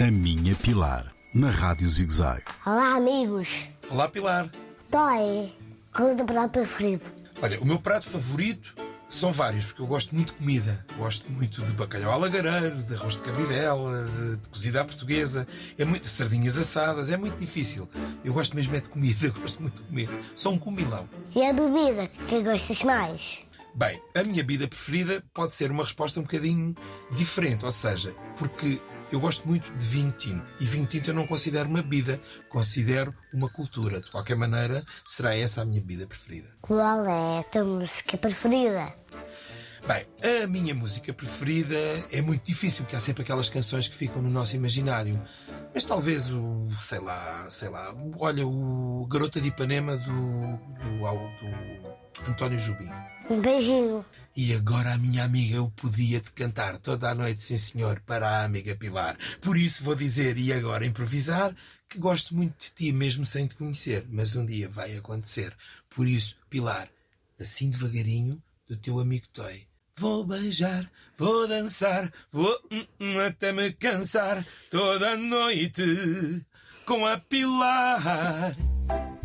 A Minha Pilar, na Rádio ZigZag. Olá, amigos. Olá, Pilar. Dói. Qual é o teu prato preferido? Olha, o meu prato favorito são vários, porque eu gosto muito de comida. Gosto muito de bacalhau alagareiro, de arroz de cabidela, de cozida à portuguesa, é muito, de sardinhas assadas, é muito difícil. Eu gosto mesmo é de comida, gosto muito de comer. Sou um comilão. E a bebida que gostas mais? Bem, a minha bebida preferida pode ser uma resposta um bocadinho diferente, ou seja, porque eu gosto muito de vinho tinto. E vinho tinto eu não considero uma bebida, considero uma cultura. De qualquer maneira, será essa a minha bebida preferida. Qual é a tua música preferida? Bem, a minha música preferida é muito difícil, porque há sempre aquelas canções que ficam no nosso imaginário. Mas talvez o, sei lá, sei lá, olha, o Garota de Ipanema do, do, do António Jubim. Um beijinho. E agora minha amiga eu podia te cantar toda a noite, sim senhor, para a amiga Pilar. Por isso vou dizer, e agora improvisar, que gosto muito de ti, mesmo sem te conhecer, mas um dia vai acontecer. Por isso, Pilar, assim devagarinho, do teu amigo Toy. Vou beijar, vou dançar, vou hum, hum, até me cansar toda a noite com a Pilar.